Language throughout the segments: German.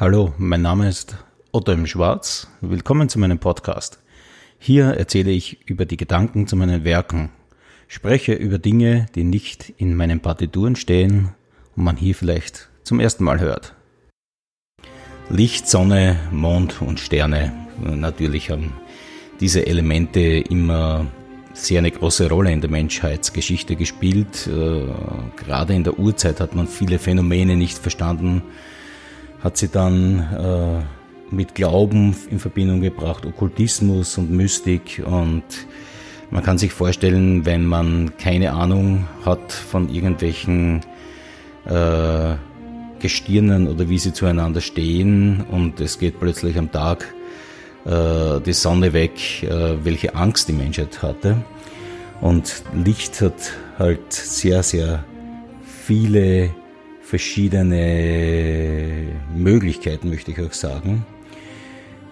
Hallo, mein Name ist Otto im Schwarz. Willkommen zu meinem Podcast. Hier erzähle ich über die Gedanken zu meinen Werken, spreche über Dinge, die nicht in meinen Partituren stehen und man hier vielleicht zum ersten Mal hört. Licht, Sonne, Mond und Sterne. Natürlich haben diese Elemente immer sehr eine große Rolle in der Menschheitsgeschichte gespielt. Äh, gerade in der Urzeit hat man viele Phänomene nicht verstanden hat sie dann äh, mit Glauben in Verbindung gebracht, Okkultismus und Mystik und man kann sich vorstellen, wenn man keine Ahnung hat von irgendwelchen äh, Gestirnen oder wie sie zueinander stehen und es geht plötzlich am Tag äh, die Sonne weg, äh, welche Angst die Menschheit hatte. Und Licht hat halt sehr, sehr viele verschiedene Möglichkeiten, möchte ich auch sagen.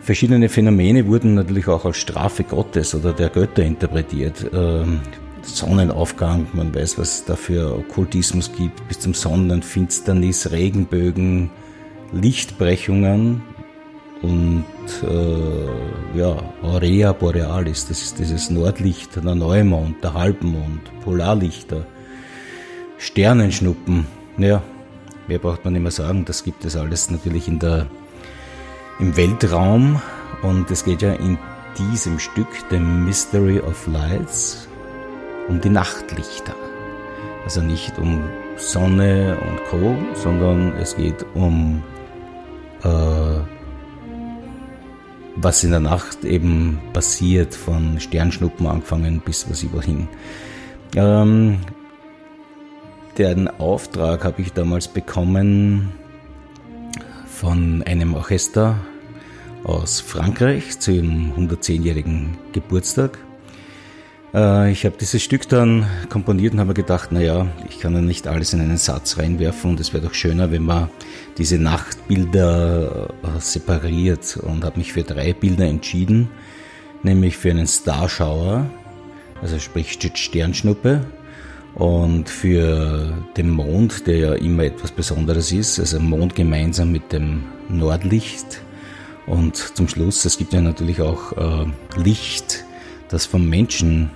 Verschiedene Phänomene wurden natürlich auch als Strafe Gottes oder der Götter interpretiert. Ähm, Sonnenaufgang, man weiß, was es da für Okkultismus gibt, bis zum Sonnenfinsternis, Regenbögen, Lichtbrechungen und äh, ja, Aurea Borealis, das ist dieses Nordlicht, der Neumond, der Halbmond, Polarlichter, Sternenschnuppen, ja, Mehr braucht man nicht mehr sagen, das gibt es alles natürlich in der, im Weltraum und es geht ja in diesem Stück, The Mystery of Lights, um die Nachtlichter. Also nicht um Sonne und Co., sondern es geht um äh, was in der Nacht eben passiert, von Sternschnuppen angefangen bis was überhin. Ähm, den Auftrag habe ich damals bekommen von einem Orchester aus Frankreich zu ihrem 110-jährigen Geburtstag. Äh, ich habe dieses Stück dann komponiert und habe mir gedacht, naja, ich kann ja nicht alles in einen Satz reinwerfen und es wäre doch schöner, wenn man diese Nachtbilder äh, separiert und habe mich für drei Bilder entschieden, nämlich für einen Starschauer, also sprich Sternschnuppe, und für den Mond, der ja immer etwas Besonderes ist, also Mond gemeinsam mit dem Nordlicht. Und zum Schluss, es gibt ja natürlich auch äh, Licht, das vom Menschen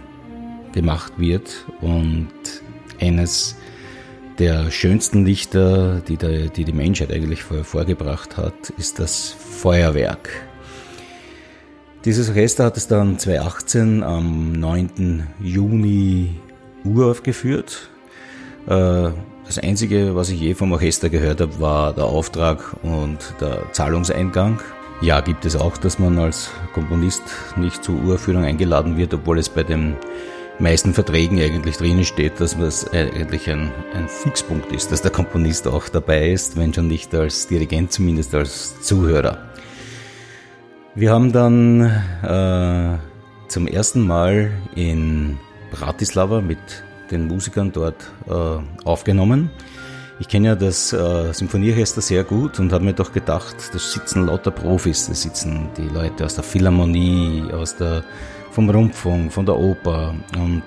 gemacht wird. Und eines der schönsten Lichter, die der, die, die Menschheit eigentlich vorher vorgebracht hat, ist das Feuerwerk. Dieses Orchester hat es dann 2018 am 9. Juni uraufgeführt. Äh, das Einzige, was ich je vom Orchester gehört habe, war der Auftrag und der Zahlungseingang. Ja, gibt es auch, dass man als Komponist nicht zur Uraufführung eingeladen wird, obwohl es bei den meisten Verträgen eigentlich drinnen steht, dass es eigentlich ein, ein Fixpunkt ist, dass der Komponist auch dabei ist, wenn schon nicht als Dirigent, zumindest als Zuhörer. Wir haben dann äh, zum ersten Mal in Bratislava mit den Musikern dort äh, aufgenommen. Ich kenne ja das äh, Symphonieorchester sehr gut und habe mir doch gedacht, da sitzen lauter Profis, da sitzen die Leute aus der Philharmonie, aus der, vom Rundfunk, von der Oper. Und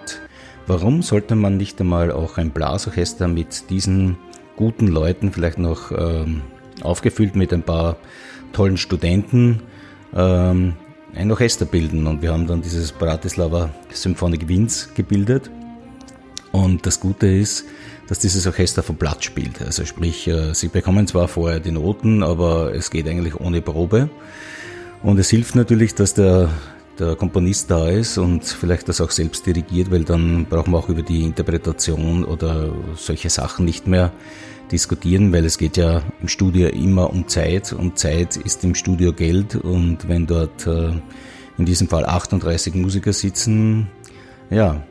warum sollte man nicht einmal auch ein Blasorchester mit diesen guten Leuten, vielleicht noch ähm, aufgefüllt mit ein paar tollen Studenten, ähm, ein Orchester bilden und wir haben dann dieses Bratislava Symphonic Winds gebildet. Und das Gute ist, dass dieses Orchester vom Blatt spielt. Also sprich, äh, sie bekommen zwar vorher die Noten, aber es geht eigentlich ohne Probe. Und es hilft natürlich, dass der, der Komponist da ist und vielleicht das auch selbst dirigiert, weil dann brauchen wir auch über die Interpretation oder solche Sachen nicht mehr diskutieren, weil es geht ja im Studio immer um Zeit und Zeit ist im Studio Geld und wenn dort äh, in diesem Fall 38 Musiker sitzen, ja,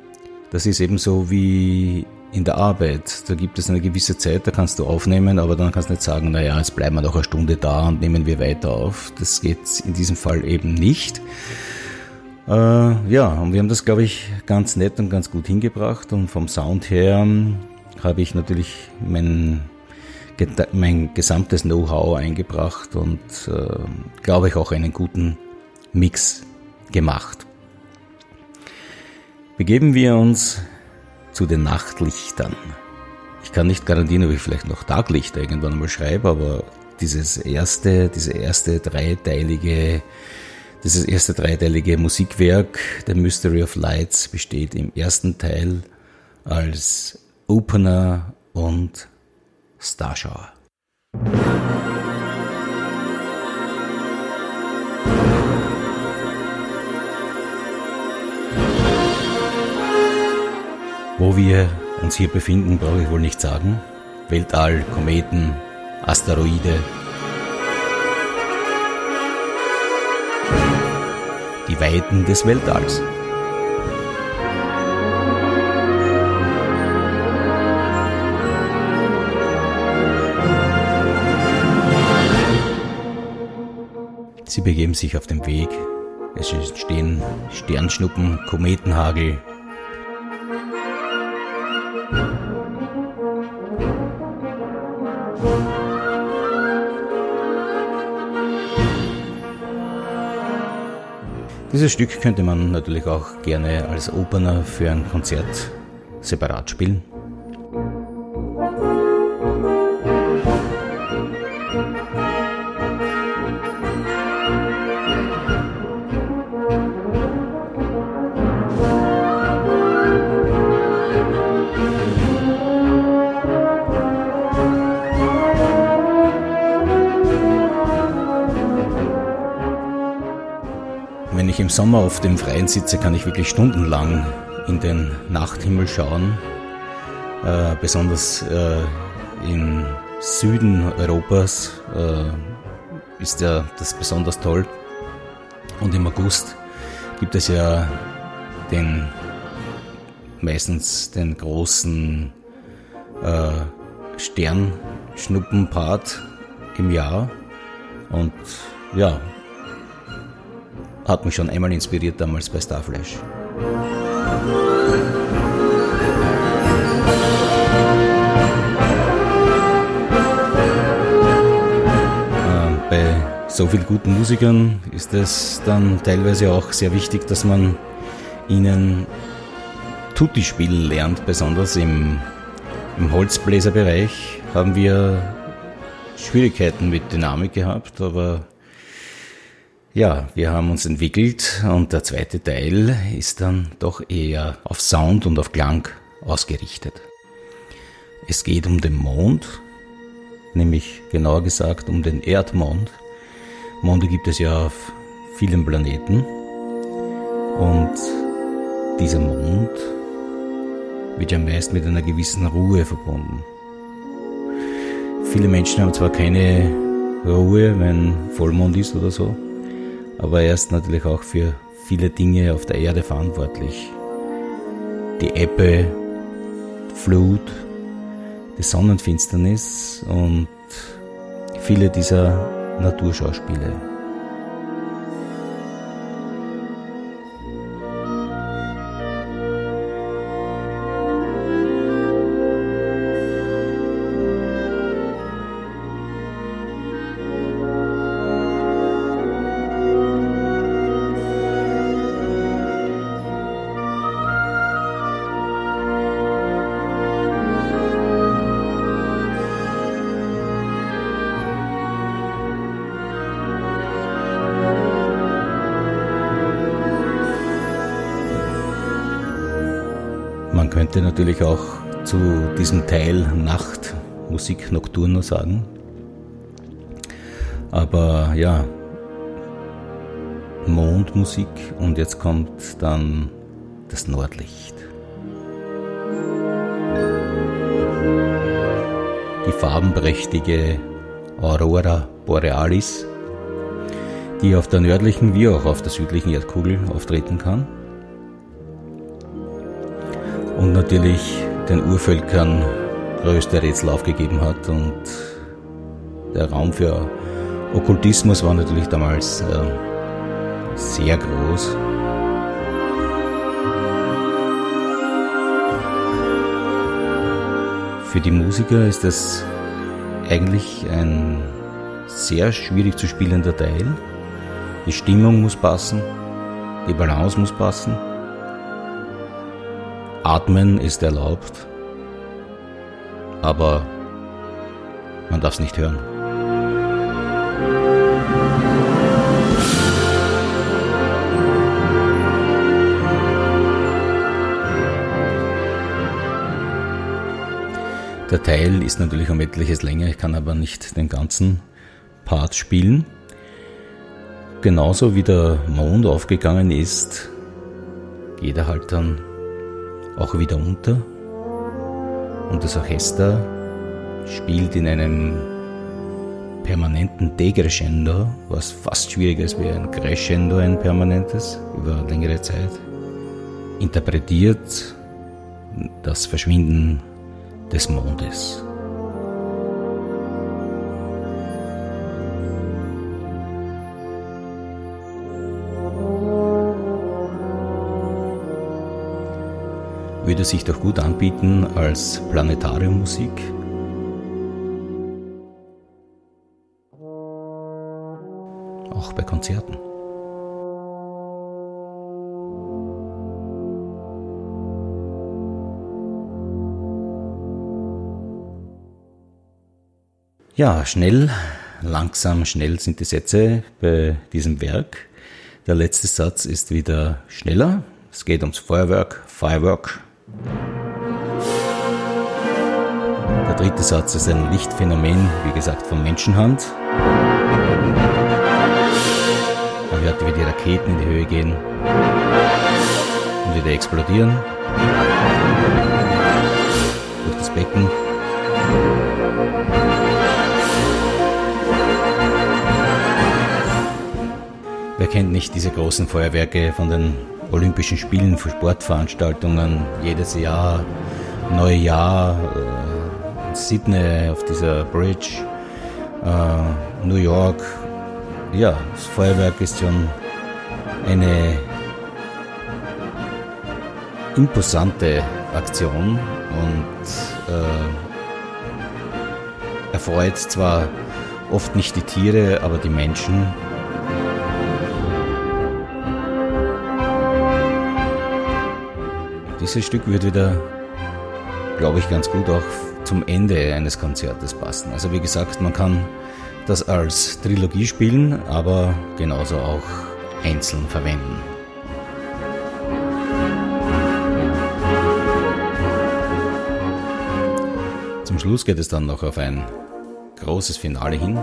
das ist eben so wie in der Arbeit. Da gibt es eine gewisse Zeit, da kannst du aufnehmen, aber dann kannst du nicht sagen, naja, jetzt bleiben wir noch eine Stunde da und nehmen wir weiter auf. Das geht in diesem Fall eben nicht. Äh, ja, und wir haben das, glaube ich, ganz nett und ganz gut hingebracht und vom Sound her habe ich natürlich mein mein gesamtes Know-how eingebracht und äh, glaube ich auch einen guten Mix gemacht. Begeben wir uns zu den Nachtlichtern. Ich kann nicht garantieren, ob ich vielleicht noch Taglichter irgendwann mal schreibe, aber dieses erste, diese erste dreiteilige, dieses erste dreiteilige Musikwerk, The Mystery of Lights, besteht im ersten Teil als Opener und Starshower. Wo wir uns hier befinden, brauche ich wohl nicht sagen. Weltall, Kometen, Asteroide. Die Weiten des Weltalls. Sie begeben sich auf den Weg. Es entstehen Sternschnuppen, Kometenhagel, Dieses Stück könnte man natürlich auch gerne als Opener für ein Konzert separat spielen. Ich im Sommer auf dem Freien sitze, kann ich wirklich stundenlang in den Nachthimmel schauen. Äh, besonders äh, im Süden Europas äh, ist ja das besonders toll. Und im August gibt es ja den meistens den großen äh, Sternschnuppenpart im Jahr. Und ja, hat mich schon einmal inspiriert damals bei Starflash. Ähm, bei so vielen guten Musikern ist es dann teilweise auch sehr wichtig, dass man ihnen Tutti spielen lernt, besonders im, im Holzbläserbereich haben wir Schwierigkeiten mit Dynamik gehabt, aber ja, wir haben uns entwickelt und der zweite Teil ist dann doch eher auf Sound und auf Klang ausgerichtet. Es geht um den Mond, nämlich genauer gesagt um den Erdmond. Monde gibt es ja auf vielen Planeten und dieser Mond wird ja meist mit einer gewissen Ruhe verbunden. Viele Menschen haben zwar keine Ruhe, wenn Vollmond ist oder so, aber er ist natürlich auch für viele Dinge auf der Erde verantwortlich. Die Ebbe, Flut, die Sonnenfinsternis und viele dieser Naturschauspiele. Könnte natürlich auch zu diesem Teil Nachtmusik Nocturno sagen. Aber ja, Mondmusik und jetzt kommt dann das Nordlicht. Die farbenprächtige Aurora Borealis, die auf der nördlichen wie auch auf der südlichen Erdkugel auftreten kann und natürlich den Urvölkern größte Rätsel aufgegeben hat und der Raum für Okkultismus war natürlich damals äh, sehr groß. Für die Musiker ist es eigentlich ein sehr schwierig zu spielender Teil. Die Stimmung muss passen, die Balance muss passen. Atmen ist erlaubt, aber man darf es nicht hören. Der Teil ist natürlich um etliches länger, ich kann aber nicht den ganzen Part spielen. Genauso wie der Mond aufgegangen ist, geht er halt dann auch wieder unter. Und das Orchester spielt in einem permanenten Degrescendo, was fast schwieriger ist wie ein Crescendo, ein permanentes, über längere Zeit, interpretiert das Verschwinden des Mondes. Würde sich doch gut anbieten als Planetariummusik. Auch bei Konzerten. Ja, schnell, langsam, schnell sind die Sätze bei diesem Werk. Der letzte Satz ist wieder schneller. Es geht ums Feuerwerk, Firework. Der dritte Satz ist ein Lichtphänomen, wie gesagt, von Menschenhand. Man hört, wie die Raketen in die Höhe gehen und wieder explodieren durch das Becken. Wer kennt nicht diese großen Feuerwerke von den Olympischen Spielen, von Sportveranstaltungen, jedes Jahr, neue Jahr, äh, Sydney auf dieser Bridge, äh, New York. Ja, das Feuerwerk ist schon eine imposante Aktion und äh, erfreut zwar oft nicht die Tiere, aber die Menschen Dieses Stück wird wieder, glaube ich, ganz gut auch zum Ende eines Konzertes passen. Also wie gesagt, man kann das als Trilogie spielen, aber genauso auch einzeln verwenden. Zum Schluss geht es dann noch auf ein großes Finale hin,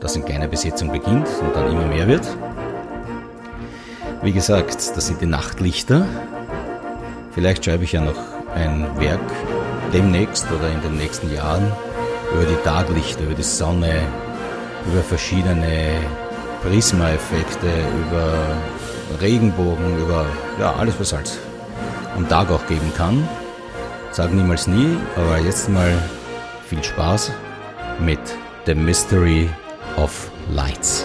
das in kleiner Besetzung beginnt und dann immer mehr wird. Wie gesagt, das sind die Nachtlichter, Vielleicht schreibe ich ja noch ein Werk demnächst oder in den nächsten Jahren über die Taglichter, über die Sonne, über verschiedene Prismaeffekte, über Regenbogen, über ja, alles, was halt am Tag auch geben kann. Sag niemals nie, aber jetzt mal viel Spaß mit The Mystery of Lights.